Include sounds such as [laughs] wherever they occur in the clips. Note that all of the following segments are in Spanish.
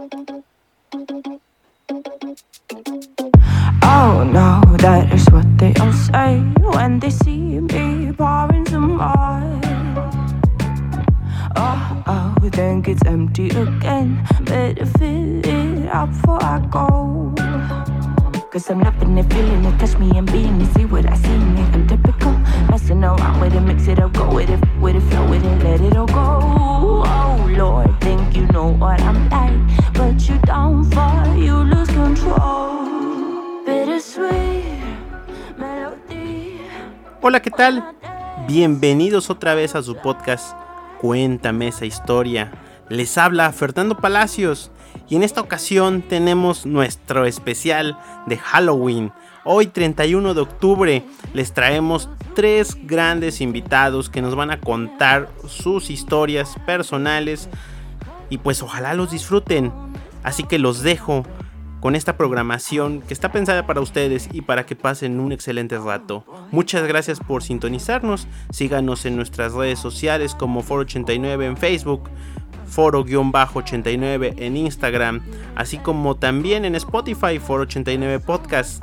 Oh no, that is what they all say when they see me pouring some more. Oh, oh, think it's empty again. Better fill it up before I go. Cause I'm loving it, feeling it, touch me and being it, see what I see in it. I'm typical, messing around with it, mix it up, go with it, with it, flow with it, let it all go. Lord, think you know what I'm like, but you don't fall, you lose control. Bittersweet melody. Hola, ¿qué tal? Bienvenidos otra vez a su podcast Cuéntame esa historia. Les habla Fernando Palacios y en esta ocasión tenemos nuestro especial de Halloween. Hoy 31 de octubre les traemos tres grandes invitados que nos van a contar sus historias personales y pues ojalá los disfruten. Así que los dejo con esta programación que está pensada para ustedes y para que pasen un excelente rato. Muchas gracias por sintonizarnos. Síganos en nuestras redes sociales como Foro89 en Facebook, Foro-89 en Instagram, así como también en Spotify Foro89 Podcast.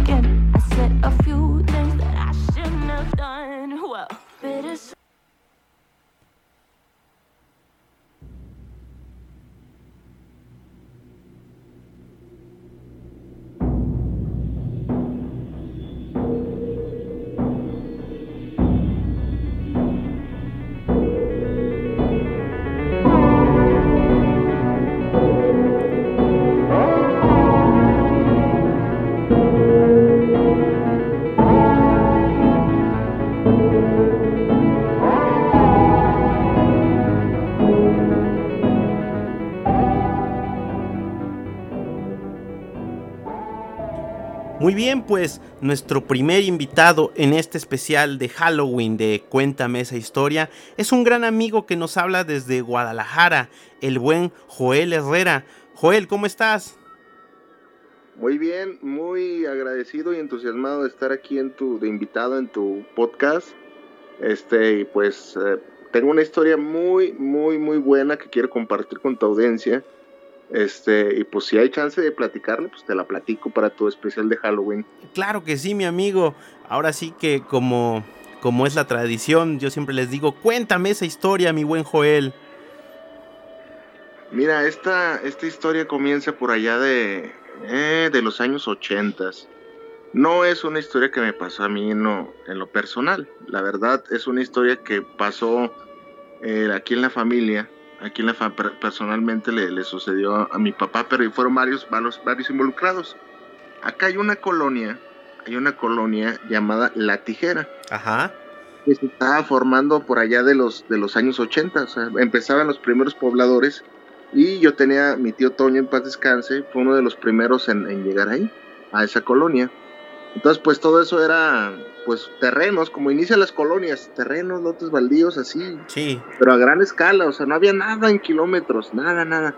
Muy bien, pues nuestro primer invitado en este especial de Halloween de Cuéntame esa historia es un gran amigo que nos habla desde Guadalajara, el buen Joel Herrera. Joel, ¿cómo estás? Muy bien, muy agradecido y entusiasmado de estar aquí en tu, de invitado en tu podcast. Este, pues eh, tengo una historia muy, muy, muy buena que quiero compartir con tu audiencia. Este, y pues si hay chance de platicarle, pues te la platico para tu especial de Halloween. Claro que sí, mi amigo. Ahora sí que como, como es la tradición, yo siempre les digo, cuéntame esa historia, mi buen Joel. Mira, esta, esta historia comienza por allá de, eh, de los años ochentas. No es una historia que me pasó a mí no, en lo personal. La verdad es una historia que pasó eh, aquí en la familia. Aquí en la fa- per- personalmente le, le sucedió a mi papá, pero fueron varios, varios, varios involucrados. Acá hay una colonia, hay una colonia llamada La Tijera Ajá. que se estaba formando por allá de los, de los años 80, o sea, empezaban los primeros pobladores y yo tenía, mi tío Toño en paz descanse, fue uno de los primeros en, en llegar ahí, a esa colonia. Entonces, pues todo eso era, pues terrenos, como inician las colonias, terrenos, lotes baldíos, así, Sí. pero a gran escala, o sea, no había nada en kilómetros, nada, nada.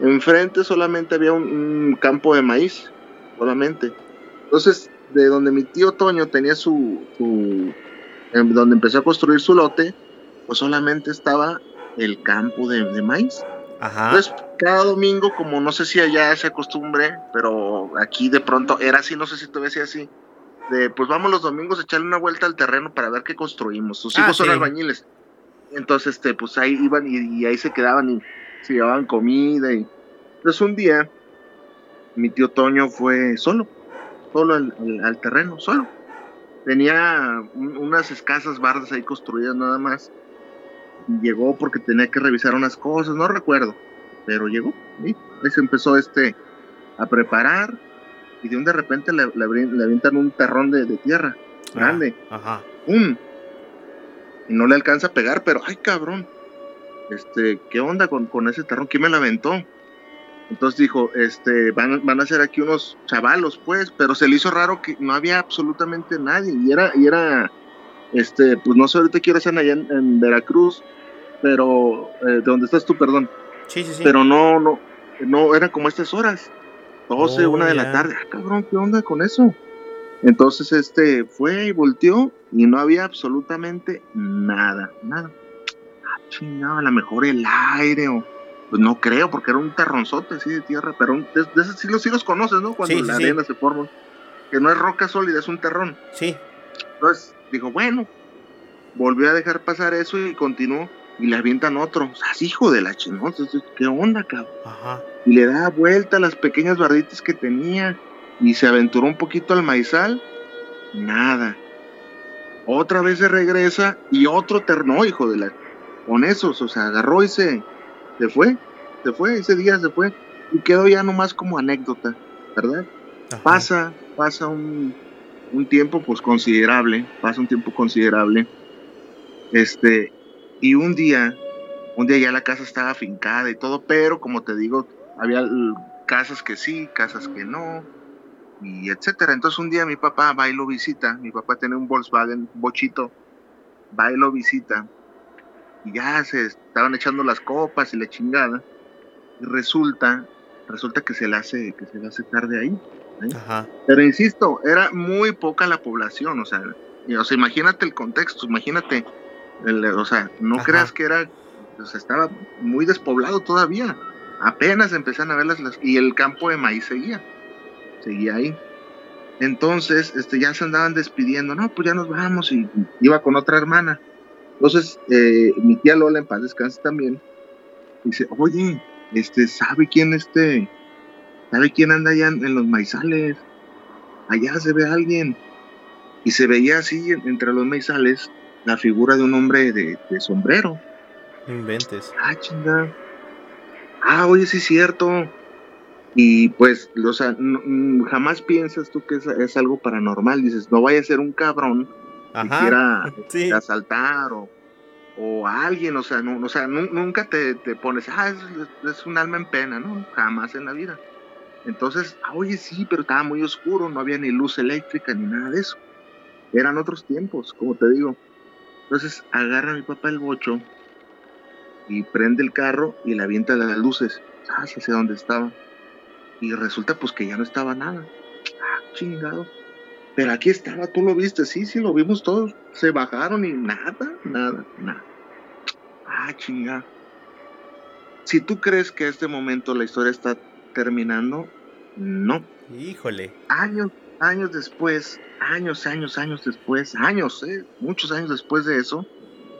Enfrente solamente había un, un campo de maíz, solamente. Entonces, de donde mi tío Toño tenía su, su donde empezó a construir su lote, pues solamente estaba el campo de, de maíz. Ajá. Entonces, cada domingo, como no sé si allá se acostumbre, pero aquí de pronto era así, no sé si todavía sea así, de pues vamos los domingos a echarle una vuelta al terreno para ver qué construimos. Sus Ah, hijos son sí. albañiles. Entonces, este, pues ahí iban y, y ahí se quedaban y se llevaban comida. Y... Entonces, un día, mi tío Toño fue solo, solo al, al- al terreno, solo. Tenía un- unas escasas bardas ahí construidas nada más. Y llegó porque tenía que revisar unas cosas, no recuerdo, pero llegó. Ahí se empezó este a preparar y de un de repente le, le, avientan un terrón de, de tierra grande. Ajá. ¡Pum! Y no le alcanza a pegar, pero ¡ay, cabrón! Este, ¿qué onda con, con ese terrón? ¿Quién me lo aventó? Entonces dijo, este, van, van a ser aquí unos chavalos, pues, pero se le hizo raro que no había absolutamente nadie. Y era, y era, este, pues no sé ahorita quiero hacer allá en, en Veracruz, pero, eh, ¿de dónde estás tú, perdón? Sí, sí, sí. Pero no, no, no, eran como estas horas. 12, Oh, una de la tarde. Ah, cabrón, ¿qué onda con eso? Entonces este fue y volteó y no había absolutamente nada, nada. Ah, chingado, a lo mejor el aire o pues no creo porque era un terronzote así de tierra, pero un- de, de esos sí los, sí los conoces, ¿no? Cuando Sí, la sí. arena se forma, que no es roca sólida, es un terrón. Sí. Entonces dijo, bueno, volvió a dejar pasar eso y continuó y le avientan otro. O sea, hijo de la entonces, ¿qué onda, cabrón? Ajá. Y le da vuelta a las pequeñas barditas que tenía y se aventuró un poquito al maizal, nada. Otra vez se regresa y otro terno, hijo de la... Con esos, o sea, agarró y se, se fue, se fue, ese día se fue y quedó ya nomás como anécdota, ¿verdad? ajá. Pasa, pasa un, un tiempo pues considerable, pasa un tiempo considerable, este, y un día, un día ya la casa estaba afincada y todo, pero como te digo, había casas que sí, casas que no, y etcétera. Entonces un día mi papá va y lo visita, mi papá tiene un Volkswagen bochito, va y lo visita, y ya se estaban echando las copas y la chingada, y resulta, resulta que se le hace, que se le hace tarde ahí. Ajá. Pero insisto, era muy poca la población, o sea, y- o sea, imagínate el contexto, imagínate, el- o sea, no Ajá. creas que era, o sea, estaba muy despoblado todavía, apenas empezaron a ver las, las- y el campo de maíz seguía, seguía ahí. Entonces, este, ya se andaban despidiendo, no, pues ya nos vamos, y iba con otra hermana. Entonces, eh, mi tía Lola, en paz descanse también, dice, oye, este, ¿sabe quién este, ¿Sabe quién anda allá en, en los maizales? Allá se ve alguien. Y se veía así en- entre los maizales la figura de un hombre de, de sombrero. Inventes. Ah, chingada. Ah, oye, sí es cierto. Y pues, o sea, no- jamás piensas tú que es, es algo paranormal. Dices, no vaya a ser un cabrón que Ajá. quiera [laughs] Sí. asaltar o, o a alguien. O sea, no, o sea nu- nunca te, te pones, ah, es, es un alma en pena, ¿no? Jamás en la vida. Entonces, ah, oye, sí, pero estaba muy oscuro, no había ni luz eléctrica ni nada de eso. Eran otros tiempos, como te digo. Entonces, agarra mi papá el bocho y prende el carro y le avienta las luces ah, hacia donde estaba. Y resulta pues que ya no estaba nada. Ah, chingado. Pero aquí estaba, tú lo viste, sí, sí, lo vimos todos. Se bajaron y nada, nada, nada. Ah, chingado. Si tú crees que a este momento la historia está terminando, no. Híjole. Años, años después, años, años, años después, años, ¿eh? muchos años después de eso,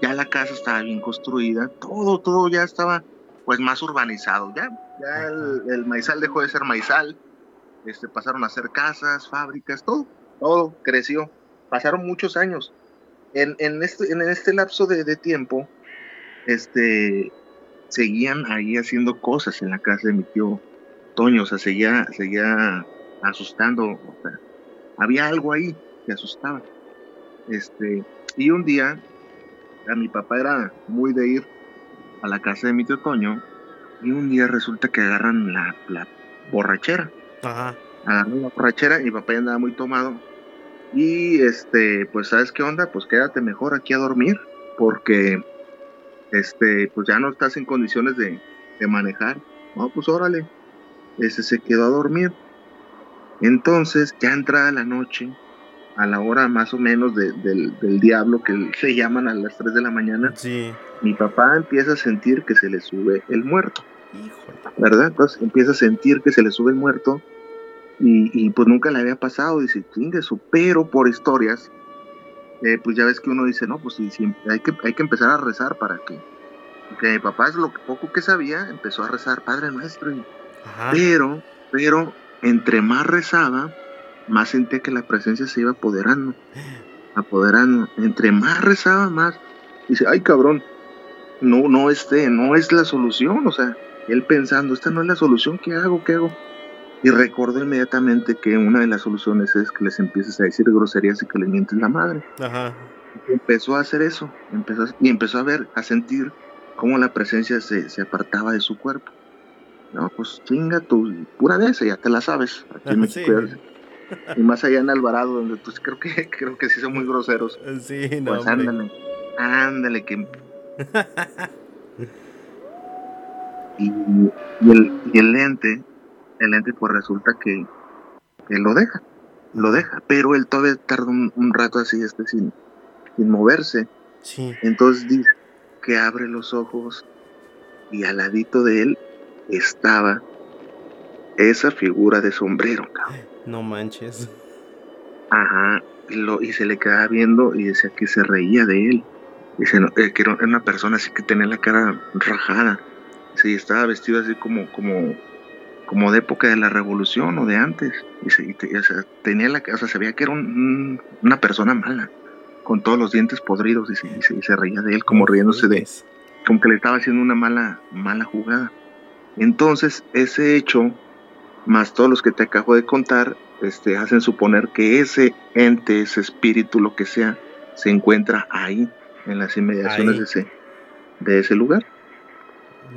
ya la casa estaba bien construida, todo, todo ya estaba pues más urbanizado, ya, ya el, el maizal dejó de ser maizal, este, pasaron a ser casas, fábricas, todo, todo creció, pasaron muchos años. En, en, este, en este lapso de, de tiempo, este, seguían ahí haciendo cosas en la casa de mi tío Toño, o sea, seguía, seguía asustando, o sea, había algo ahí que asustaba. Este, y un día, a mi papá era muy de ir a la casa de mi tío Toño, y un día resulta que agarran la, la borrachera, Ajá. agarran la borrachera, y mi papá ya andaba muy tomado, y este, pues, ¿sabes qué onda? Pues quédate mejor aquí a dormir, porque, este, pues ya no estás en condiciones de, de manejar. No, pues órale. Ese se quedó a dormir. Entonces, ya entrada la noche, a la hora más o menos de- del, del diablo, que se llaman a las 3 de la mañana, Sí. mi papá empieza a sentir que se le sube el muerto, Híjole. ¿verdad? Entonces empieza a sentir que se le sube el muerto y, y, pues nunca le había pasado, dice, chingue su, pero por historias, eh, pues ya ves que uno dice, no, pues sí, sí, hay, que, hay que empezar a rezar para que, porque mi papá es lo que poco que sabía, empezó a rezar Padre Nuestro y Ajá. pero, pero, entre más rezaba, más sentía que la presencia se iba apoderando, apoderando. Entre más rezaba, más. Dice, ay cabrón, no, no, este, no es la solución. O sea, él pensando, esta no es la solución, ¿qué hago? ¿Qué hago? Y recordó inmediatamente que una de las soluciones es que les empieces a decir groserías y que les mientes la madre. Ajá. Y empezó a hacer eso, empezó a- y empezó a ver, a sentir cómo la presencia se, se apartaba de su cuerpo. No, pues chinga tu pura de esa, ya te la sabes. Aquí en [laughs] Sí. Y más allá en Alvarado, donde pues creo que [laughs] creo que sí son muy groseros. Sí, no, Pues ándale, ándale, que. [laughs] Y, y el, y el ente el ente pues resulta que, que lo deja, lo deja, pero él todavía tarda un, un rato así, este, sin, sin moverse. Sí. Entonces dice que abre los ojos y al ladito de él estaba esa figura de sombrero, cabrón. No manches. Ajá, y, lo, y se le quedaba viendo y decía que se reía de él. Dice eh, que era una persona así que tenía la cara rajada. Sí, estaba vestido así como, como, como de época de la revolución o de antes. Dice, y te- o sea, tenía la, o sea, se veía que era un- un- una persona mala, con todos los dientes podridos, y se, y se reía de él, como riéndose de, como que le estaba haciendo una mala, mala jugada. Entonces, ese hecho, más todos los que te acabo de contar, este, hacen suponer que ese ente, ese espíritu, lo que sea, se encuentra ahí, en las inmediaciones de ese, de ese lugar.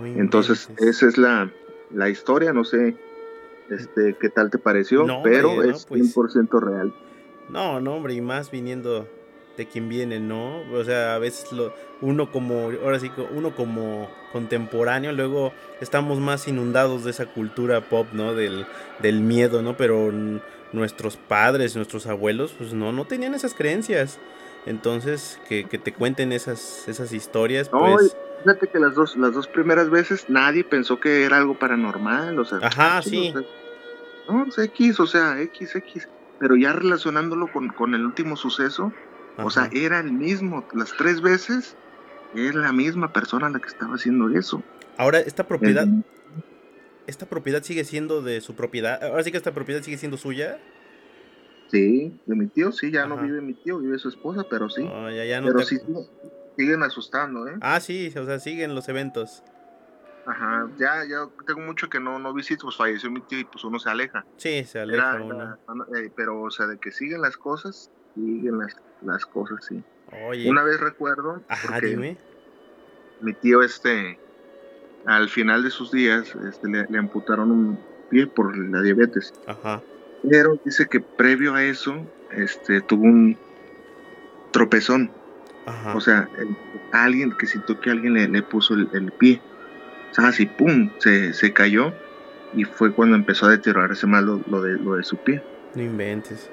Entonces, esa es la, la historia, no sé este, qué tal te pareció, No, pero no, es pues. 100% real. No, no, hombre, y más viniendo de quien viene, ¿no? O sea, a veces lo, uno como, ahora sí, uno como contemporáneo, luego estamos más inundados de esa cultura pop, ¿no? Del, del miedo, ¿no? Pero nuestros padres, nuestros abuelos, pues no, no tenían esas creencias. Entonces, que, que te cuenten esas, esas historias, No, pues... Fíjate que las dos, las dos primeras veces nadie pensó que era algo paranormal, o sea, Ajá, sí, sí. o sea, no, es X, o sea, X, X, pero ya relacionándolo con, con el último suceso, o sea, era el mismo, las tres veces, es la misma persona la que estaba haciendo eso. Ahora, esta propiedad, esta propiedad sigue siendo de su propiedad. Ahora sí que esta propiedad sigue siendo suya. sí, de mi tío, sí, ya no vive mi tío, vive su esposa, pero sí, ya, ya no pero te- sí, siguen asustando, ¿eh? Ah, sí, o sea, siguen los eventos. Ajá, ya, ya tengo mucho que no, no visito, pues falleció mi tío y pues uno se aleja. Sí, se aleja Era- uno. era- eh, pero, o sea, de que siguen las cosas, siguen las, las cosas, sí. Oye, Una vez recuerdo, ajá, dime. mi tío, este, al final de sus días, este, le, le amputaron un pie por la diabetes. Ajá. Pero dice que previo a eso, este, tuvo un tropezón. Ajá. O sea, el- alguien que sintió que alguien le, le puso el, el pie. O sea, así, pum, se, se cayó. Y fue cuando empezó a deteriorarse más lo, lo de, lo de su pie. no inventes.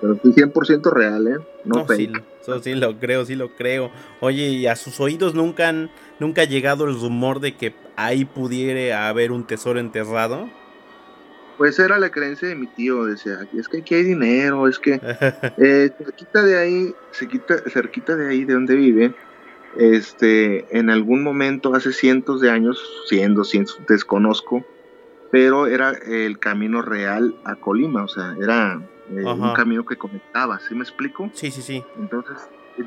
Pero sí, 100% real, ¿eh? No, No, fake. sí, eso sí lo creo, sí lo creo. Oye, ¿y a sus oídos nunca han, nunca ha llegado el rumor de que ahí pudiera haber un tesoro enterrado? Pues era la creencia de mi tío, decía, es que aquí hay dinero, es que [laughs] eh, cerquita de ahí, cerquita, cerquita de ahí de donde vive, este, en algún momento hace cientos de años, cien, doscientos, desconozco, pero era el camino real a Colima, o sea, era eh, un camino que conectaba, ¿sí me explico? sí, sí, sí. Entonces,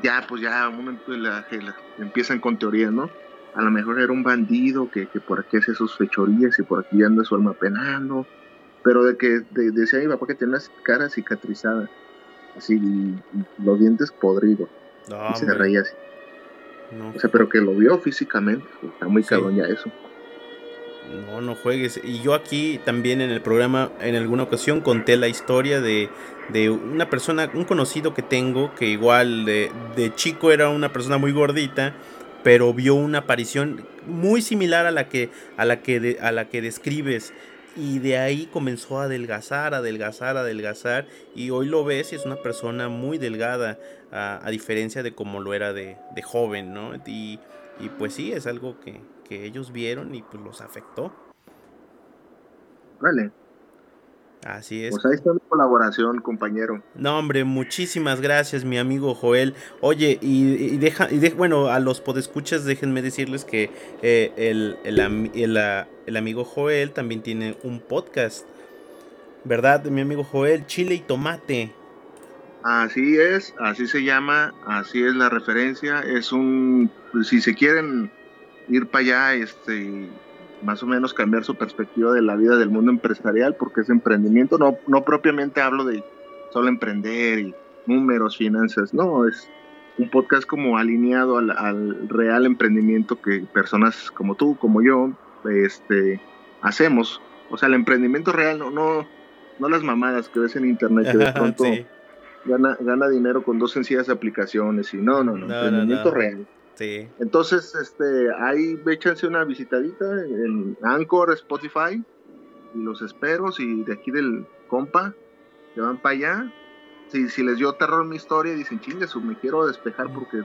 ya, pues ya, un momento la, la- empiezan con teorías, ¿no? A lo mejor era un bandido que, que por aquí hace sus fechorías y por aquí anda su alma penando. Pero de que de- decía mi papá que tenía la cara cicatrizada, así, y, y los dientes podridos, No, y se reía así. no, O sea, pero que lo vio físicamente, pues, está muy Sí. cabrón ya eso. No, no juegues. Y yo aquí también en el programa, en alguna ocasión, conté la historia de, de una persona, un conocido que tengo, que igual de, de chico era una persona muy gordita, pero vio una aparición muy similar a la que, a la que, de- a la que describes. Y de ahí comenzó a adelgazar, adelgazar, adelgazar. Y hoy lo ves y es una persona muy delgada, a, diferencia de como lo era de, de joven, ¿no? Y, y pues sí, es algo que, que ellos vieron y pues los afectó. Vale, Así es. pues ahí está mi colaboración, compañero. No, hombre, muchísimas gracias, mi amigo Joel. Oye, y, y deja, y de- bueno, a los podescuchas, déjenme decirles que eh, el, el am- el, ah, el amigo Joel también tiene un podcast. ¿Verdad, mi amigo Joel? Chile y tomate. Así es, así se llama, así es la referencia. Es un, si se quieren ir para allá, este, más o menos cambiar su perspectiva de la vida del mundo empresarial, porque es emprendimiento, no, no propiamente hablo de solo emprender y números, finanzas, no, es un podcast como alineado al, al real emprendimiento que personas como tú, como yo, este, hacemos. O sea, el emprendimiento real, no, no, no las mamadas que ves en internet que de [laughs] pronto sí, gana, gana dinero con dos sencillas aplicaciones y no, no, no, No, no, emprendimiento no. real. Sí. Entonces, este, ahí échense una visitadita en Anchor, Spotify, y los espero. Si de aquí del compa se van para allá, si, si les dio terror mi historia y dicen, chingue, me quiero despejar porque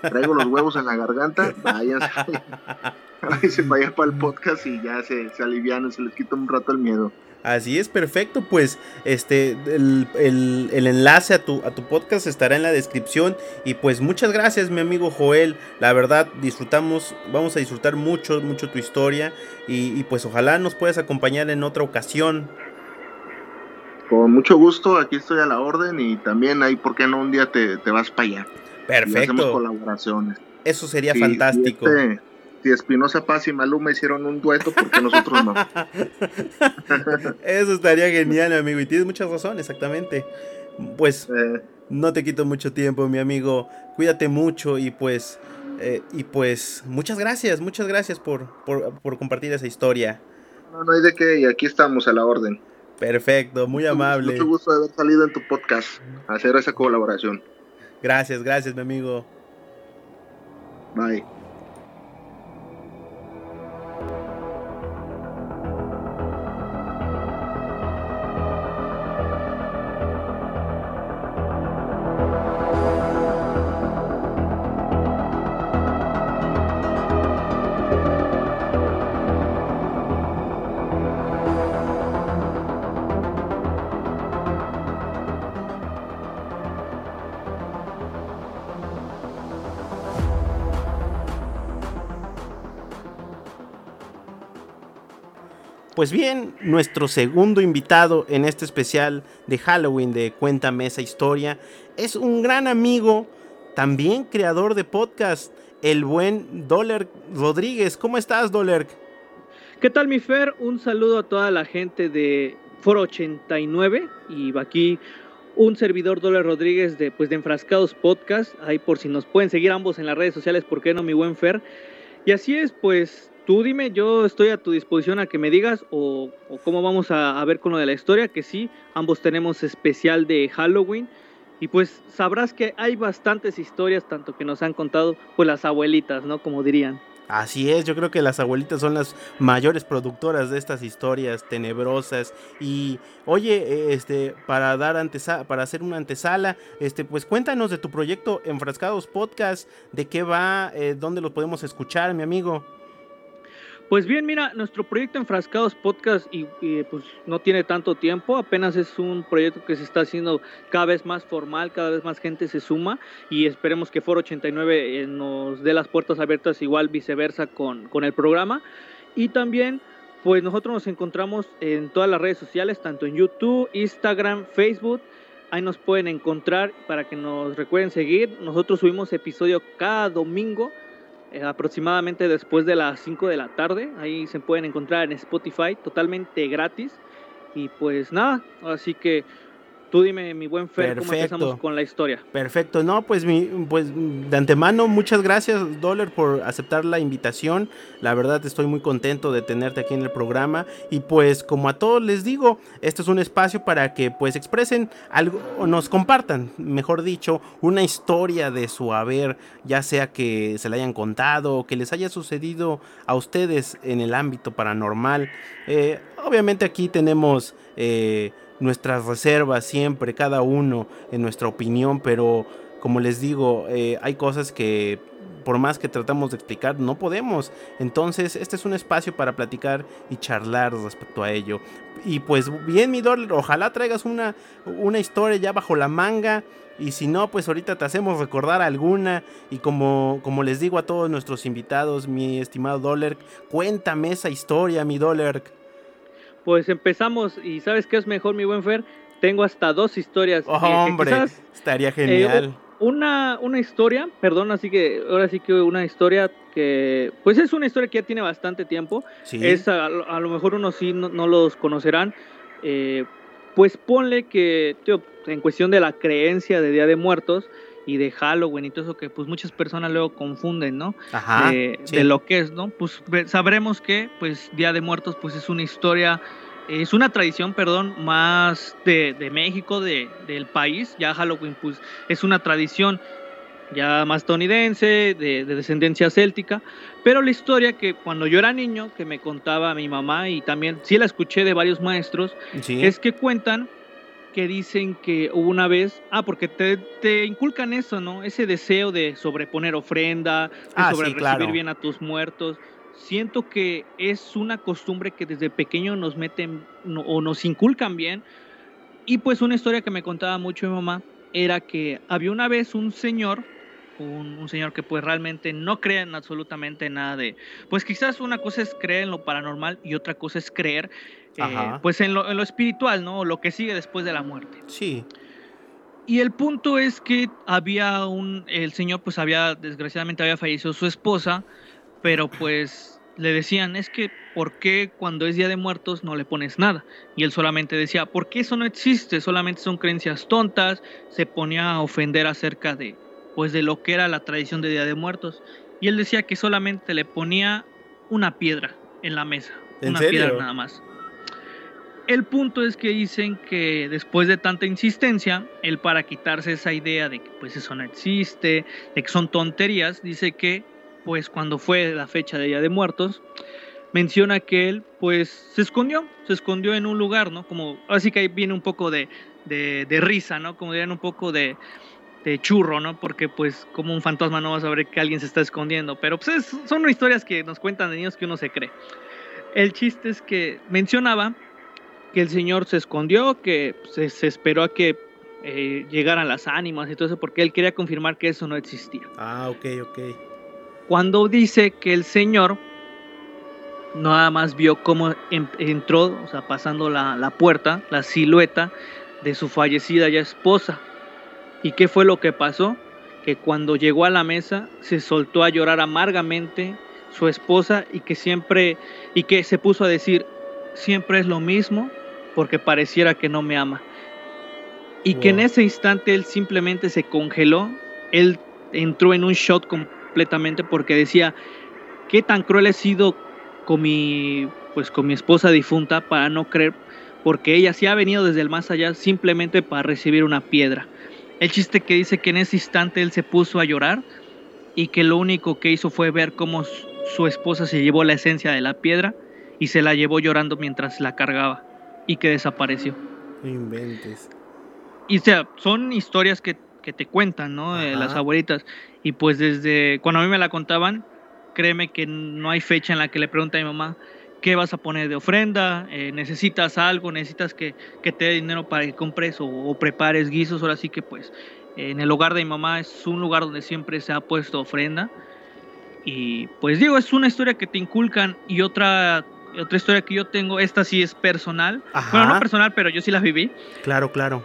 traigo los huevos en la garganta, [laughs] váyanse, [laughs] para allá para el podcast y ya se, se alivian, se les quita un rato el miedo. Así es, perfecto. Pues este el, el, enlace a tu, a tu podcast estará en la descripción. Y pues muchas gracias, mi amigo Joel. La verdad, disfrutamos, vamos a disfrutar mucho, mucho tu historia. Y, pues ojalá nos puedas acompañar en otra ocasión. Con mucho gusto, aquí estoy a la orden. Y también ahí, ¿por qué no un día te, vas para allá? Perfecto. hacemos colaboraciones. Eso sería fantástico. Este, si Espinosa Paz y Maluma hicieron un dueto, porque nosotros no? [laughs] Eso estaría genial, amigo. Y tienes mucha razón, exactamente. Pues eh. no te quito mucho tiempo, mi amigo. Cuídate mucho y pues. Eh, y pues muchas gracias, muchas gracias por, por, compartir esa historia. No, no hay de qué, y aquí estamos a la orden. Perfecto, muy amable. Mucho gusto de haber salido en tu podcast hacer esa colaboración. Gracias, gracias, mi amigo. Bye. Pues bien, nuestro segundo invitado en este especial de Halloween de Cuenta Mesa Historia es un gran amigo, también creador de podcast, el buen Doler Rodríguez. ¿Cómo estás, Doler? ¿Qué tal, mi Fer? Un saludo a toda la gente de Foro 89 y aquí un servidor Doler Rodríguez de pues de Enfrascados Podcast, ahí por si nos pueden seguir ambos en las redes sociales, ¿por qué no, mi buen Fer? Y así es, pues Tú dime, yo estoy a tu disposición a que me digas o, cómo vamos a, ver con lo de la historia, que sí, ambos tenemos especial de Halloween y pues sabrás que hay bastantes historias, tanto que nos han contado pues las abuelitas, ¿no? Como dirían. Así es, yo creo que las abuelitas son las mayores productoras de estas historias tenebrosas y oye, este para dar antesa para hacer una antesala, este pues cuéntanos de tu proyecto Enfrascados Podcast, de qué va, eh, dónde lo podemos escuchar, mi amigo. Pues bien, mira, nuestro proyecto Enfrascados Podcast y, pues no tiene tanto tiempo, apenas es un proyecto que se está haciendo cada vez más formal, cada vez más gente se suma y esperemos que Foro 89 eh, nos dé las puertas abiertas igual viceversa con, con el programa. Y también pues nosotros nos encontramos en todas las redes sociales, tanto en YouTube, Instagram, Facebook. Ahí nos pueden encontrar para que nos recuerden seguir. Nosotros subimos episodio cada domingo aproximadamente después de las 5 de la tarde. Ahí se pueden encontrar en Spotify totalmente gratis. Y pues nada, así que Tú dime, mi buen Fer, cómo empezamos con la historia. Perfecto, no, pues, mi, pues de antemano, muchas gracias, Dollar, por aceptar la invitación. La verdad, estoy muy contento de tenerte aquí en el programa. Y pues, como a todos les digo, este es un espacio para que pues expresen algo, o nos compartan, mejor dicho, una historia de su haber, ya sea que se la hayan contado o que les haya sucedido a ustedes en el ámbito paranormal. Eh, obviamente aquí tenemos... Eh, nuestras reservas siempre, cada uno en nuestra opinión, pero como les digo, eh, hay cosas que por más que tratamos de explicar, no podemos. Entonces, este es un espacio para platicar y charlar respecto a ello. Y pues bien, mi Dor, ojalá traigas una, una historia ya bajo la manga. Y si no, pues ahorita te hacemos recordar alguna. Y como, como les digo a todos nuestros invitados, mi estimado Dollar, cuéntame esa historia, mi Dollar. Pues empezamos y ¿sabes qué es mejor, mi buen Fer? Tengo hasta dos historias. Oh, hombre, estaría eh, genial. una, una historia, perdón, así que ahora sí que una historia que, pues es una historia que ya tiene bastante tiempo. ¿Sí? Es a, lo mejor unos sí no, los conocerán. Eh, pues ponle que, tío, en cuestión de la creencia de Día de Muertos y de Halloween y todo eso que pues muchas personas luego confunden, ¿no? Ajá, de, lo que es, ¿no? Pues sabremos que pues Día de Muertos pues es una historia, es una tradición, perdón, más de, México, de, del país, ya Halloween pues es una tradición ya más estadounidense, de, descendencia céltica, pero la historia que cuando yo era niño, que me contaba mi mamá y también sí la escuché de varios maestros, es que cuentan que dicen que hubo una vez, ah, porque te, inculcan eso, ¿no? Ese deseo de sobreponer ofrenda, de ah, sobre recibir bien a tus muertos. Siento que es una costumbre que desde pequeño nos meten o nos inculcan bien. Y pues una historia que me contaba mucho mi mamá era que había una vez un señor un, señor que pues realmente no cree en absolutamente nada de, pues quizás una cosa es creer en lo paranormal y otra cosa es creer eh, pues en lo, en lo, espiritual, ¿no? Lo que sigue después de la muerte. Sí. Y el punto es que había un, el señor pues había, desgraciadamente había fallecido su esposa, pero pues le decían, es que, ¿por qué cuando es Día de Muertos no le pones nada? Y él solamente decía, ¿por qué eso no existe? Solamente son creencias tontas, se ponía a ofender acerca de, pues de lo que era la tradición de Día de Muertos. Y él decía que solamente le ponía una piedra en la mesa. una piedra nada más. El punto es que dicen que después de tanta insistencia, él para quitarse esa idea de que pues eso no existe, de que son tonterías, dice que pues cuando fue la fecha de Día de Muertos, menciona que él pues se escondió, se escondió en un lugar, ¿no? Como así que ahí viene un poco de, de, de risa, ¿no? Como dirían un poco de, de churro, ¿no? Porque pues como un fantasma no va a saber que alguien se está escondiendo, pero pues son historias que nos cuentan de niños que uno se cree. El chiste es que mencionaba que el señor se escondió, que se, esperó a que eh, llegaran las ánimas y todo eso, porque él quería confirmar que eso no existía. Ah, ok, ok. Cuando dice que el señor nada más vio cómo entró, o sea, pasando la, la puerta, la silueta de su fallecida ya esposa, ¿Y qué fue lo que pasó? Que cuando llegó a la mesa se soltó a llorar amargamente su esposa y que siempre y que se puso a decir siempre es lo mismo porque pareciera que no me ama. Y que en ese instante él simplemente se congeló, él entró en un shot completamente porque decía, qué tan cruel he sido con mi pues con mi esposa difunta para no creer porque ella sí ha venido desde el más allá simplemente para recibir una piedra. El chiste que dice que en ese instante él se puso a llorar y que lo único que hizo fue ver cómo su esposa se llevó la esencia de la piedra y se la llevó llorando mientras la cargaba y que desapareció. inventes. Y o sea, son historias que, te cuentan, ¿no? De las abuelitas. Y pues desde cuando a mí me la contaban, créeme que no hay fecha en la que le pregunte a mi mamá, qué vas a poner de ofrenda, eh, necesitas algo, necesitas que, te dé dinero para que compres o, prepares guisos, ahora sí que pues en el hogar de mi mamá es un lugar donde siempre se ha puesto ofrenda y pues digo, es una historia que te inculcan y otra otra historia que yo tengo, esta sí es personal, bueno no personal, pero yo sí la viví. Claro, claro.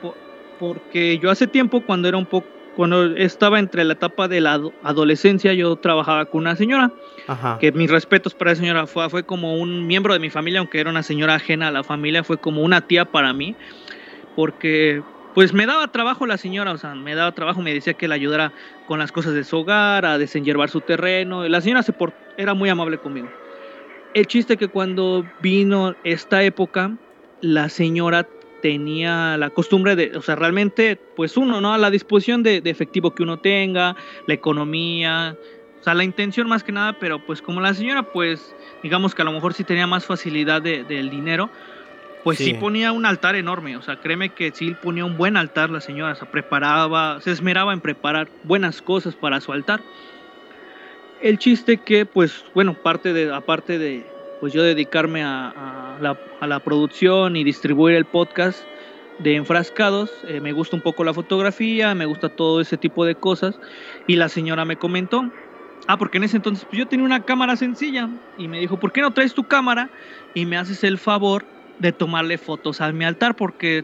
porque yo hace tiempo cuando era un poco cuando estaba entre la etapa de la adolescencia, yo trabajaba con una señora, que mis respetos para esa señora, fue, fue como un miembro de mi familia, aunque era una señora ajena a la familia, fue como una tía para mí, porque pues me daba trabajo la señora, o sea, me daba trabajo, me decía que la ayudara con las cosas de su hogar, a desenyervar su terreno, la señora se era muy amable conmigo. El chiste que cuando vino esta época, la señora tenía la costumbre de, o sea, realmente, pues uno, ¿no? A la disposición de, efectivo que uno tenga, la economía, o sea, la intención más que nada, pero pues como la señora, pues, digamos que a lo mejor sí tenía más facilidad del dinero, pues sí. ponía un altar enorme, o sea, créeme que sí ponía un buen altar la señora, se preparaba, se esmeraba en preparar buenas cosas para su altar. El chiste que, pues, bueno, parte de, aparte de, pues yo dedicarme a, la, producción y distribuir el podcast de enfrascados. Eh, me gusta un poco la fotografía, me gusta todo ese tipo de cosas. Y la señora me comentó, ah, porque en ese entonces pues, yo tenía una cámara sencilla y me dijo, ¿por qué no traes tu cámara y me haces el favor de tomarle fotos a mi altar? Porque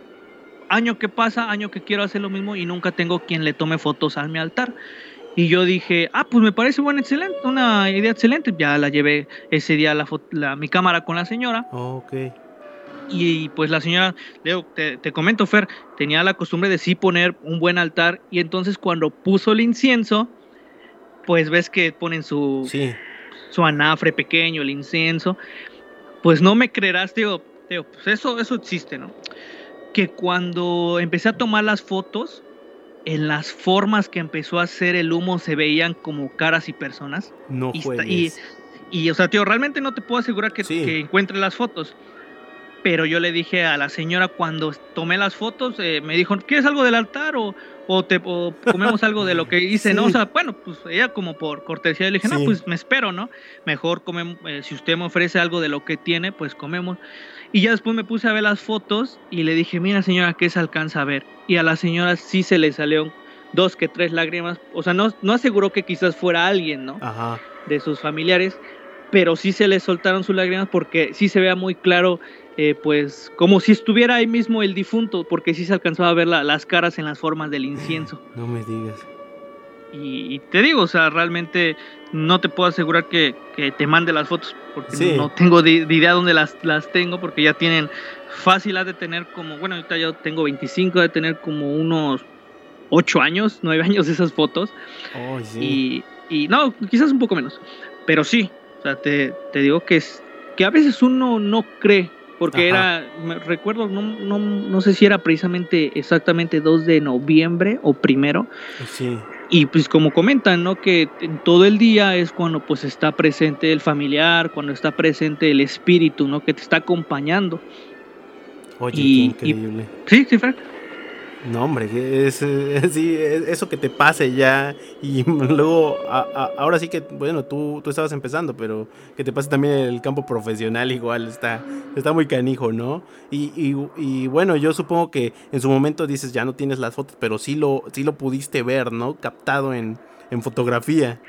año que pasa, año que quiero hacer lo mismo y nunca tengo quien le tome fotos a mi altar. Y yo dije, ah, pues me parece buena, excelente, una idea excelente. Ya la llevé ese día la, mi cámara con la señora. ok. Y, pues la señora, te, te, comento, Fer, tenía la costumbre de sí poner un buen altar. Y entonces cuando puso el incienso, pues ves que ponen su, su anafre pequeño, el incienso. Pues no me creerás, digo, pues eso, eso existe, ¿no? Que cuando empecé a tomar las fotos, en las formas que empezó a hacer el humo se veían como caras y personas. No y, y, o sea, tío, realmente no te puedo asegurar que, que encuentre las fotos pero yo le dije a la señora cuando tomé las fotos, eh, me dijo, ¿quieres algo del altar o, te, comemos algo de lo que [laughs] hice? ¿no? O sea, bueno, pues ella como por cortesía le dije, no, pues me espero, ¿no? Mejor comemos, eh, si usted me ofrece algo de lo que tiene, pues comemos. Y ya después me puse a ver las fotos y le dije, mira señora, ¿qué se alcanza a ver? Y a la señora sí se le salieron dos que tres lágrimas. O sea, no, no aseguró que quizás fuera alguien, ¿no? Ajá. De sus familiares, pero sí se le soltaron sus lágrimas porque sí se vea muy claro eh, pues como si estuviera ahí mismo el difunto, porque sí se alcanzaba a ver las caras en las formas del incienso. No me digas. Y, te digo, o sea, realmente no te puedo asegurar que, te mande las fotos, porque no tengo de, idea dónde las, las tengo, porque ya tienen fácil de tener como, bueno, ahorita yo tengo 25, de tener como unos 8 años, [laughs] 9 años esas fotos. y, y, no, quizás un poco menos, pero sí, o sea, te, te digo que, es, que a veces uno no cree porque era, me recuerdo, no, no, no sé si era precisamente exactamente 2 de noviembre o primero. Sí. Y pues como comentan, ¿no? Que todo el día es cuando pues está presente el familiar, cuando está presente el espíritu, ¿no? Que te está acompañando. Oye, qué increíble. sí, sí, Frank. No, hombre, es, [laughs] sí, eso que te pase ya y [laughs] luego, ahora sí que, bueno, tú, tú estabas empezando, pero que te pase también el campo profesional igual está, está muy canijo, ¿no? Y, y, y, bueno, yo supongo que en su momento dices, ya no tienes las fotos, pero sí lo, sí lo pudiste ver, ¿no? Captado en, en fotografía.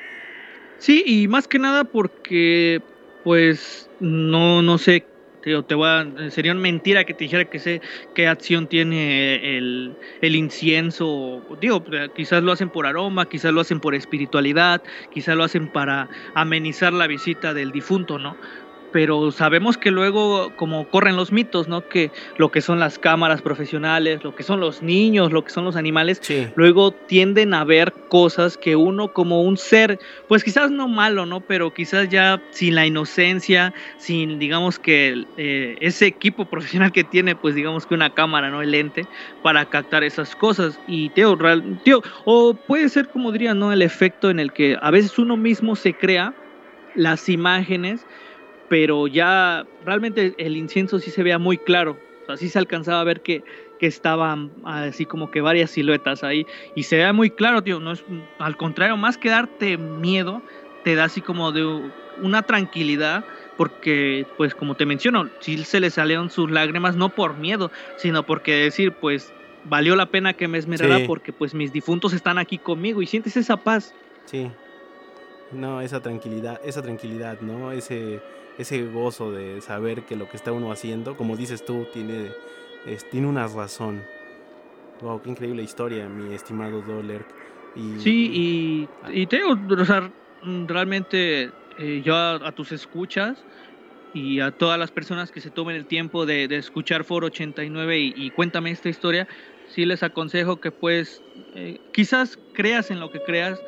Sí, y más que nada porque, pues, no, no sé a, sería una mentira que te dijera que sé qué acción tiene el, el incienso. Digo, quizás lo hacen por aroma, quizás lo hacen por espiritualidad, quizás lo hacen para amenizar la visita del difunto, ¿no? Pero sabemos que luego, como corren los mitos, ¿no? Que lo que son las cámaras profesionales, lo que son los niños, lo que son los animales, luego tienden a ver cosas que uno como un ser, pues quizás no malo, ¿no? Pero quizás ya sin la inocencia, sin, digamos que eh, ese equipo [laughs] profesional que tiene, pues digamos que una cámara, ¿no? El lente, para captar esas cosas. Y, tío, real, tío, o puede ser, como diría, ¿no? El efecto en el que a veces uno mismo se crea las imágenes pero ya realmente el incienso sí se veía muy claro, o sea, sí se alcanzaba a ver que, que estaban así como que varias siluetas ahí y se veía muy claro, tío, no es al contrario, más que darte miedo, te da así como de una tranquilidad porque pues como te menciono, sí se le salieron sus lágrimas no por miedo, sino porque decir, pues valió la pena que me esmerara porque pues mis difuntos están aquí conmigo y sientes esa paz. Sí. No, esa tranquilidad, esa tranquilidad, ¿no? Ese ese gozo de saber que lo que está uno haciendo, como dices tú, tiene, tiene una razón. Wow, qué increíble historia, mi estimado Dollar. Y, sí, y, y te digo, realmente eh, yo a, tus escuchas y a todas las personas que se tomen el tiempo de, escuchar Foro 89 y, y, cuéntame esta historia, sí les aconsejo que pues eh, quizás creas en lo que creas,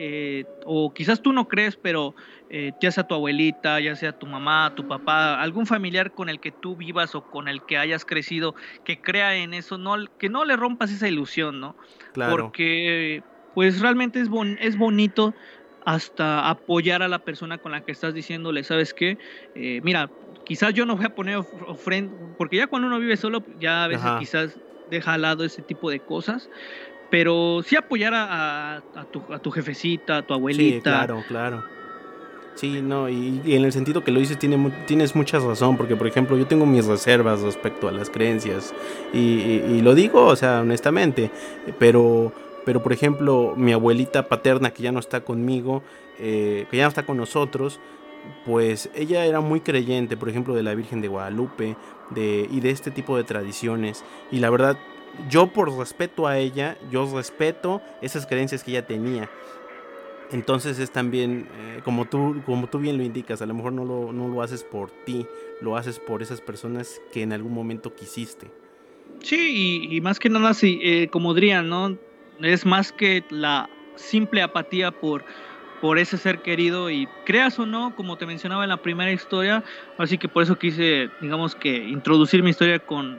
eh, o quizás tú no crees, pero eh, ya sea tu abuelita, ya sea tu mamá, tu papá, algún familiar con el que tú vivas o con el que hayas crecido, que crea en eso, no, que no le rompas esa ilusión, ¿no? Claro. Porque pues realmente es, es bonito hasta apoyar a la persona con la que estás diciéndole, ¿sabes qué? Eh, mira, quizás yo no voy a poner ofrenda, porque ya cuando uno vive solo, ya a veces quizás deja al lado ese tipo de cosas, pero sí apoyar a, a, tu, a tu jefecita, a tu abuelita. Sí, claro, claro Sí, no, y, en el sentido que lo dices tiene, tienes mucha razón, porque por ejemplo yo tengo mis reservas respecto a las creencias, y, lo digo, o sea, honestamente, pero, pero por ejemplo mi abuelita paterna que ya no está conmigo, eh, que ya no está con nosotros, pues ella era muy creyente, por ejemplo, de la Virgen de Guadalupe de, y de este tipo de tradiciones, y la verdad, yo por respeto a ella, yo respeto esas creencias que ella tenía. Entonces es también, eh, como, tú, como tú bien lo indicas, a lo mejor no lo, no lo haces por ti, lo haces por esas personas que en algún momento quisiste. Sí, y, más que nada, sí, eh, como dirían, ¿no? Es más que la simple apatía por, por ese ser querido y creas o no, como te mencionaba en la primera historia, así que por eso quise, digamos que introducir mi historia con,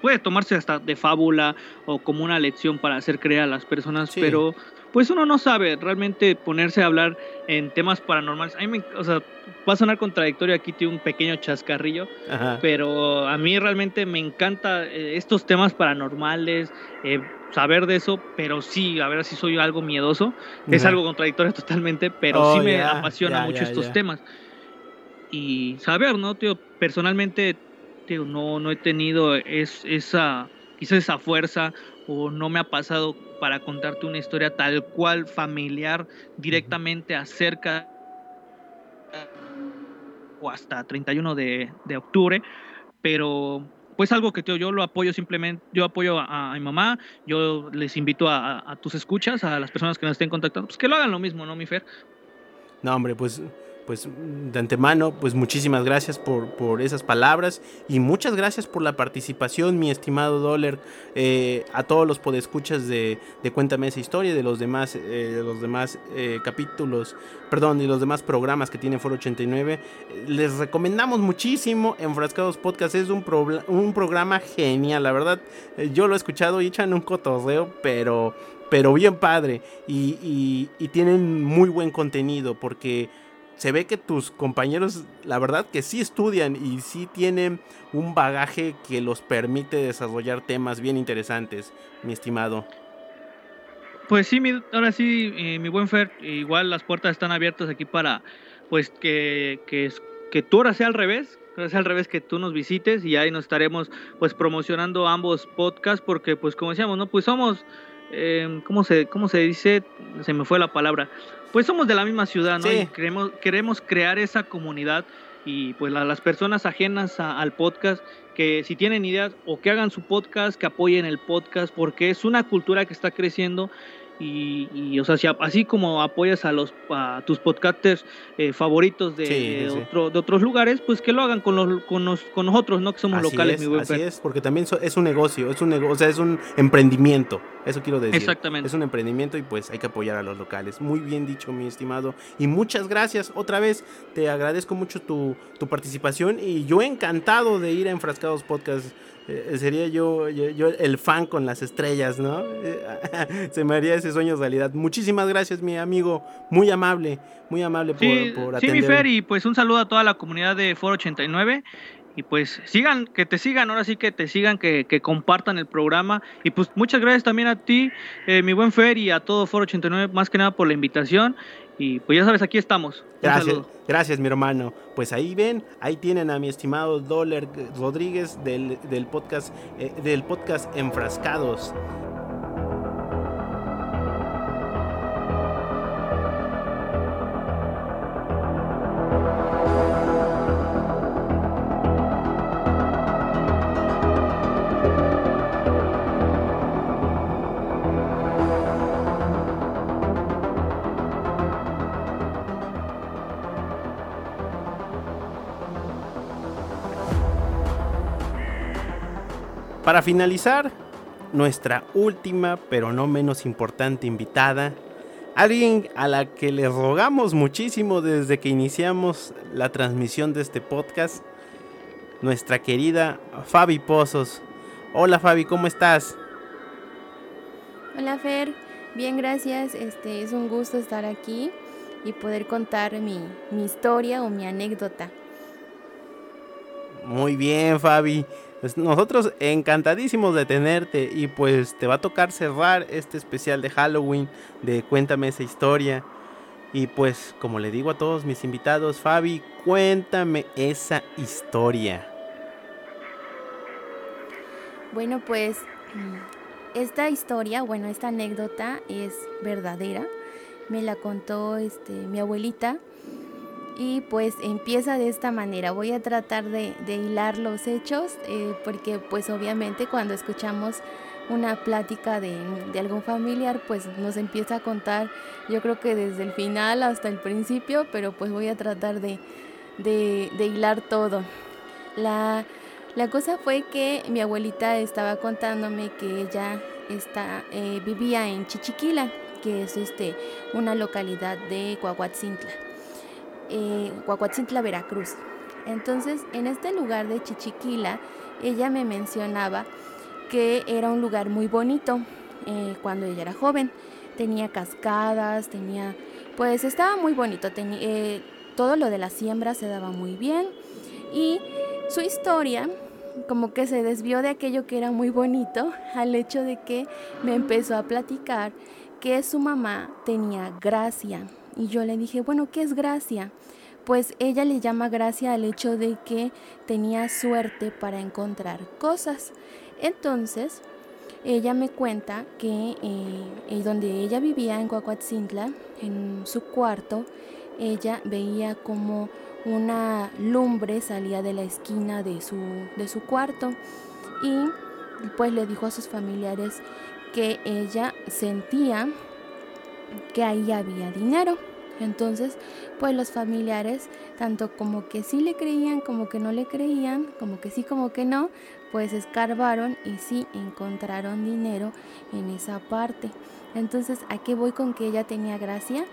puede tomarse hasta de fábula o como una lección para hacer creer a las personas, pero pues uno no sabe realmente ponerse a hablar en temas paranormales. A mí me, o sea, va a sonar contradictorio aquí, tiene un pequeño chascarrillo, pero a mí realmente me encanta eh, estos temas paranormales, eh, saber de eso, pero sí, a ver si soy algo miedoso. Es algo contradictorio [laughs] totalmente, pero sí oh, me apasiona mucho estos temas. Y saber, ¿no? Tío, personalmente, tío, no, no he tenido es, esa, quizás esa fuerza o no me ha pasado para contarte una historia tal cual familiar directamente acerca o hasta 31 de, de octubre, pero pues algo que yo lo apoyo simplemente, yo apoyo a, mi mamá, yo les invito a, a, tus escuchas, a las personas que nos estén contactando, pues que lo hagan lo mismo, ¿no, mi Fer? No, hombre, pues pues de antemano, pues muchísimas gracias por, por, esas palabras y muchas gracias por la participación, mi estimado Dollar, eh, a todos los podescuchas de, de Cuéntame esa historia, de los demás, eh, de los demás eh, capítulos, perdón, y los demás programas que tiene Foro 89. Les recomendamos muchísimo Enfrascados Podcast, es un, un programa genial, la verdad, yo lo he escuchado y echan un cotorreo, pero, pero bien padre y, y, y tienen muy buen contenido porque se ve que tus compañeros, la verdad que sí estudian y sí tienen un bagaje que los permite desarrollar temas bien interesantes, mi estimado. Pues sí, ahora sí, eh, mi buen Fer, igual las puertas están abiertas aquí para, pues, que, que, que tú ahora sea al revés, sea al revés que tú nos visites y ahí nos estaremos, pues, promocionando ambos podcasts porque, pues, como decíamos, ¿no? Pues somos, eh, ¿cómo, se, ¿cómo se dice? Se me fue la palabra pues somos de la misma ciudad, ¿no? Y queremos, queremos crear esa comunidad y pues las personas ajenas al podcast que si tienen ideas o que hagan su podcast, que apoyen el podcast, porque es una cultura que está creciendo y, o sea, si, así como apoyas a los a tus podcasters eh, favoritos de, otro, de otros lugares, pues que lo hagan con, los, con, con nosotros, ¿no? Que somos locales, mi Así es, porque también es un negocio, es un negocio, o sea, es un emprendimiento, eso quiero decir. Exactamente. Es un emprendimiento y pues hay que apoyar a los locales. Muy bien dicho, mi estimado. Y muchas gracias otra vez, te agradezco mucho tu, tu participación y yo encantado de ir a Enfrascados Podcast eh, sería yo, yo, el fan con las estrellas, ¿no? [laughs] Se me haría ese sueño realidad. Muchísimas gracias, mi amigo. Muy amable, muy amable por, por atender. Sí, mi Fer, y pues un saludo a toda la comunidad de Foro 89. Y pues sigan, que te sigan, ahora sí que te sigan, que, que compartan el programa. Y pues muchas gracias también a ti, eh, mi buen Fer, y a todo Foro 89, más que nada por la invitación. Y pues ya sabes, aquí estamos. Gracias, gracias mi hermano. Pues ahí ven, ahí tienen a mi estimado Dollar Rodríguez del, del podcast, eh, del podcast Enfrascados. Para finalizar, nuestra última, pero no menos importante invitada, alguien a la que le rogamos muchísimo desde que iniciamos la transmisión de este podcast, nuestra querida Fabi Pozos. Hola Fabi, ¿cómo estás? Hola Fer, bien gracias, este es un gusto estar aquí y poder contar mi, mi historia o mi anécdota. Muy bien Fabi, nosotros encantadísimos de tenerte y pues te va a tocar cerrar este especial de Halloween de Cuéntame esa historia. Y pues como le digo a todos mis invitados, Fabi, cuéntame esa historia. Bueno, pues esta historia, bueno, esta anécdota es verdadera. Me la contó este, mi abuelita y pues empieza de esta manera. Voy a tratar de, hilar los hechos eh, porque pues obviamente cuando escuchamos una plática de, algún familiar pues nos empieza a contar yo creo que desde el final hasta el principio, pero pues voy a tratar de, hilar todo. La, cosa fue que mi abuelita estaba contándome que ella está, eh, vivía en Chichiquila, que es este, una localidad de Coahuatzintla, eh, Veracruz. Entonces, en este lugar de Chichiquila, ella me mencionaba que era un lugar muy bonito eh, cuando ella era joven. Tenía cascadas, tenía, pues estaba muy bonito. Tenía, eh, todo lo de la siembra se daba muy bien. Y su historia como que se desvió de aquello que era muy bonito [laughs] al hecho de que me empezó a platicar que su mamá tenía gracia. Y yo le dije, bueno, ¿qué es gracia? Pues ella le llama gracia al hecho de que tenía suerte para encontrar cosas. Entonces, ella me cuenta que eh, donde ella vivía en Coahuatzintla, en su cuarto, ella veía como una lumbre salía de la esquina de su, de su cuarto y pues le dijo a sus familiares que ella sentía que ahí había dinero. Entonces, pues los familiares, tanto como que sí le creían, como que no le creían, como que sí, como que no, pues escarbaron y sí encontraron dinero en esa parte. Entonces, ¿a qué voy con que ella tenía gracia?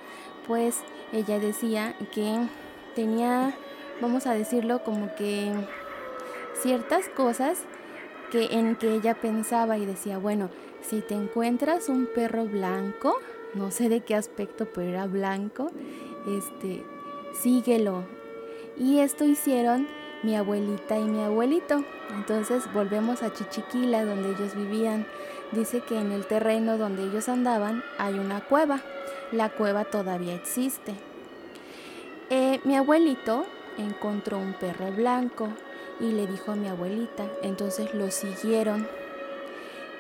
Pues ella decía que tenía, vamos a decirlo, como que ciertas cosas que en que ella pensaba y decía, bueno, si te encuentras un perro blanco, no sé de qué aspecto, pero era blanco, este, síguelo. Y esto hicieron mi abuelita y mi abuelito. Entonces volvemos a Chichiquila, donde ellos vivían. Dice que en el terreno donde ellos andaban hay una cueva. La cueva todavía existe. Eh, mi abuelito encontró un perro blanco y le dijo a mi abuelita, entonces lo siguieron.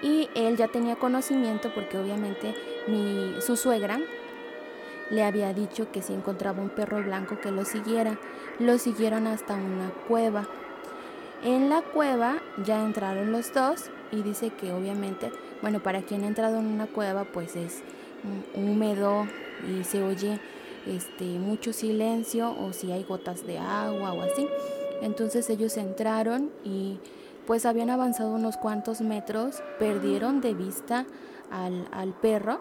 Y él ya tenía conocimiento porque obviamente mi, su suegra le había dicho que si encontraba un perro blanco que lo siguiera. Lo siguieron hasta una cueva. En la cueva ya entraron los dos y dice que obviamente, bueno, para quien ha entrado en una cueva pues es húmedo y se oye este, mucho silencio o si hay gotas de agua o así. Entonces ellos entraron y pues habían avanzado unos cuantos metros, perdieron de vista al, al perro,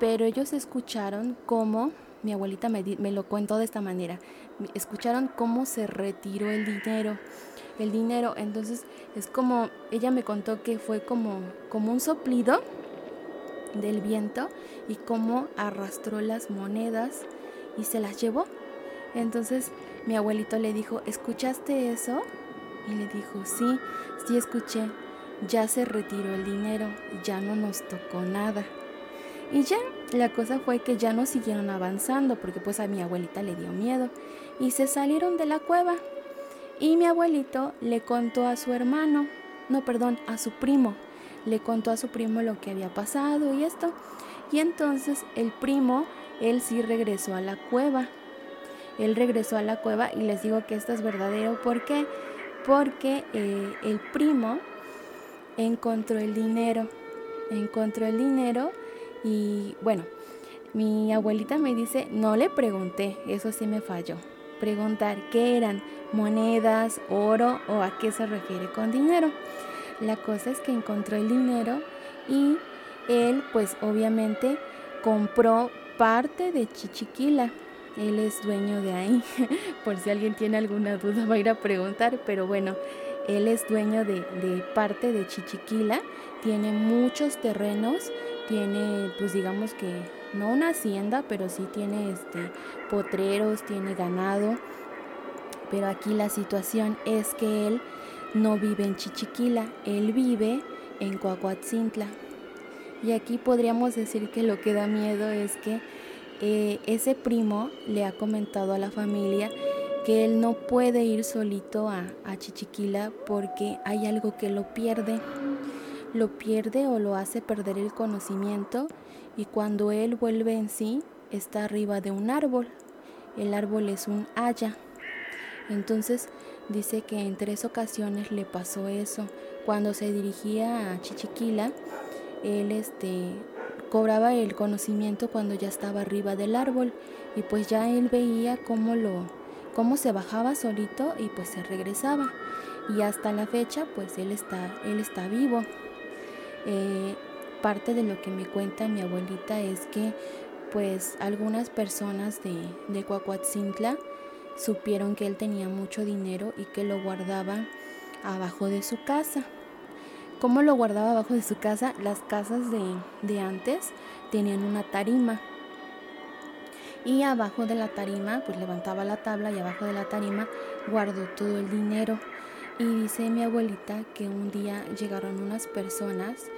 pero ellos escucharon cómo, mi abuelita me, me lo cuentó de esta manera, escucharon cómo se retiró el dinero el dinero. Entonces es como, ella me contó que fue como, como un soplido del viento y cómo arrastró las monedas y se las llevó. Entonces mi abuelito le dijo, ¿escuchaste eso? Y le dijo, sí, sí escuché, ya se retiró el dinero, ya no nos tocó nada. Y ya, la cosa fue que ya no siguieron avanzando porque pues a mi abuelita le dio miedo y se salieron de la cueva. Y mi abuelito le contó a su hermano, no, perdón, a su primo, le contó a su primo lo que había pasado y esto. Y entonces el primo él sí regresó a la cueva. Él regresó a la cueva y les digo que esto es verdadero. ¿Por qué? Porque eh, el primo encontró el dinero. Encontró el dinero y bueno, mi abuelita me dice, no le pregunté, eso sí me falló. Preguntar qué eran, monedas, oro o a qué se refiere con dinero. La cosa es que encontró el dinero y él pues obviamente compró parte de Chichiquila. Él es dueño de ahí. [laughs] Por si alguien tiene alguna duda va a ir a preguntar. Pero bueno, él es dueño de, parte de Chichiquila. Tiene muchos terrenos. Tiene, pues digamos que, no una hacienda, pero sí tiene este, potreros, tiene ganado. Pero aquí la situación es que él no vive en Chichiquila. Él vive en Coahuatzintla. Y aquí podríamos decir que lo que da miedo es que eh, ese primo le ha comentado a la familia que él no puede ir solito a, a Chichiquila porque hay algo que lo pierde. Lo pierde o lo hace perder el conocimiento y cuando él vuelve en sí está arriba de un árbol. El árbol es un haya. Entonces dice que en tres ocasiones le pasó eso. Cuando se dirigía a Chichiquila, él este, cobraba el conocimiento cuando ya estaba arriba del árbol y pues ya él veía cómo lo cómo se bajaba solito y pues se regresaba y hasta la fecha pues él está él está vivo eh, parte de lo que me cuenta mi abuelita es que pues algunas personas de, de supieron que él tenía mucho dinero y que lo guardaba abajo de su casa. ¿Cómo lo guardaba abajo de su casa? Las casas de, de antes tenían una tarima. Y abajo de la tarima, pues levantaba la tabla y abajo de la tarima guardó todo el dinero. Y dice mi abuelita que un día llegaron unas personas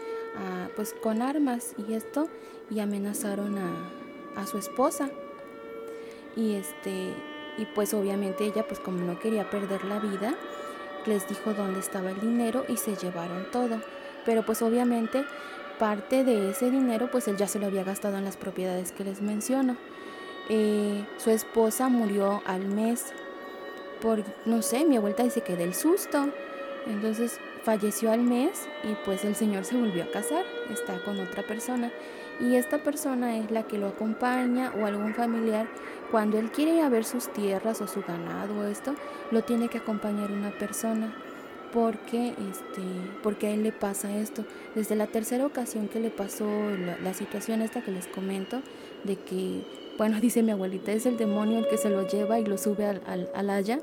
pues con armas y esto y amenazaron a, a su esposa. Y este y pues obviamente ella pues como no quería perder la vida, les dijo dónde estaba el dinero y se llevaron todo. Pero pues obviamente parte de ese dinero pues él ya se lo había gastado en las propiedades que les menciono. Eh, su esposa murió al mes por, no sé, mi abuelita dice que del susto. Entonces falleció al mes y pues el señor se volvió a casar, está con otra persona. Y esta persona es la que lo acompaña o algún familiar cuando él quiere ver sus tierras o su ganado o esto, lo tiene que acompañar una persona porque este porque a él le pasa esto desde la tercera ocasión que le pasó la, situación esta que les comento de que bueno [laughs] dice mi abuelita es el demonio el que se lo lleva y lo sube al, al, haya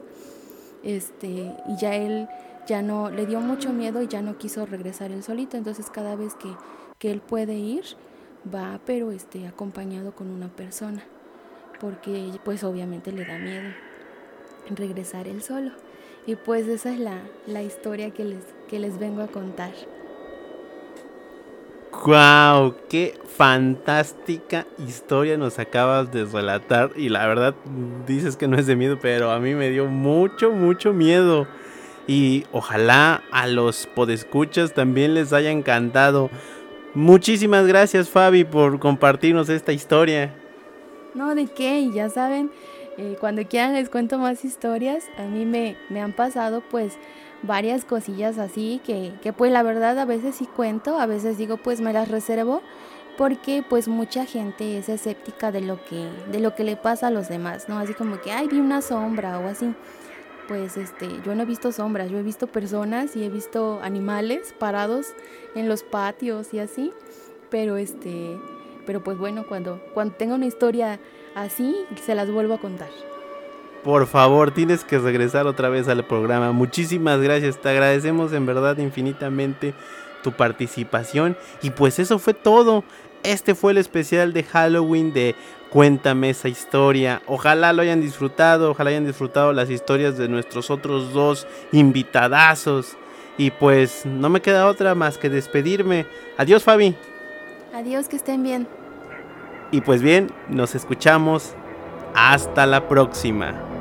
este y ya él ya no le dio mucho miedo y ya no quiso regresar él solito entonces cada vez que, que él puede ir va pero este acompañado con una persona porque pues obviamente le da miedo regresar él solo. Y pues esa es la, la historia que les, que les vengo a contar. ¡Wow! ¡Qué fantástica historia nos acabas de relatar! Y la verdad dices que no es de miedo, pero a mí me dio mucho, mucho miedo. Y ojalá a los podescuchas también les haya encantado. Muchísimas gracias Fabi por compartirnos esta historia. No, ¿de qué? Ya saben, eh, cuando quieran les cuento más historias. A mí me, me han pasado pues varias cosillas así que, que pues la verdad a veces sí cuento, a veces digo pues me las reservo porque pues mucha gente es escéptica de lo que de lo que le pasa a los demás, ¿no? Así como que ay, vi una sombra o así. Pues este, yo no he visto sombras, yo he visto personas y he visto animales parados en los patios y así, pero este pero pues bueno, cuando, cuando tenga una historia así, se las vuelvo a contar. Por favor, tienes que regresar otra vez al programa. Muchísimas gracias, te agradecemos en verdad infinitamente tu participación. Y pues eso fue todo. Este fue el especial de Halloween de Cuéntame esa historia. Ojalá lo hayan disfrutado, ojalá hayan disfrutado las historias de nuestros otros dos invitadazos. Y pues no me queda otra más que despedirme. Adiós Fabi. Adiós, que estén bien. Y pues bien, nos escuchamos. Hasta la próxima.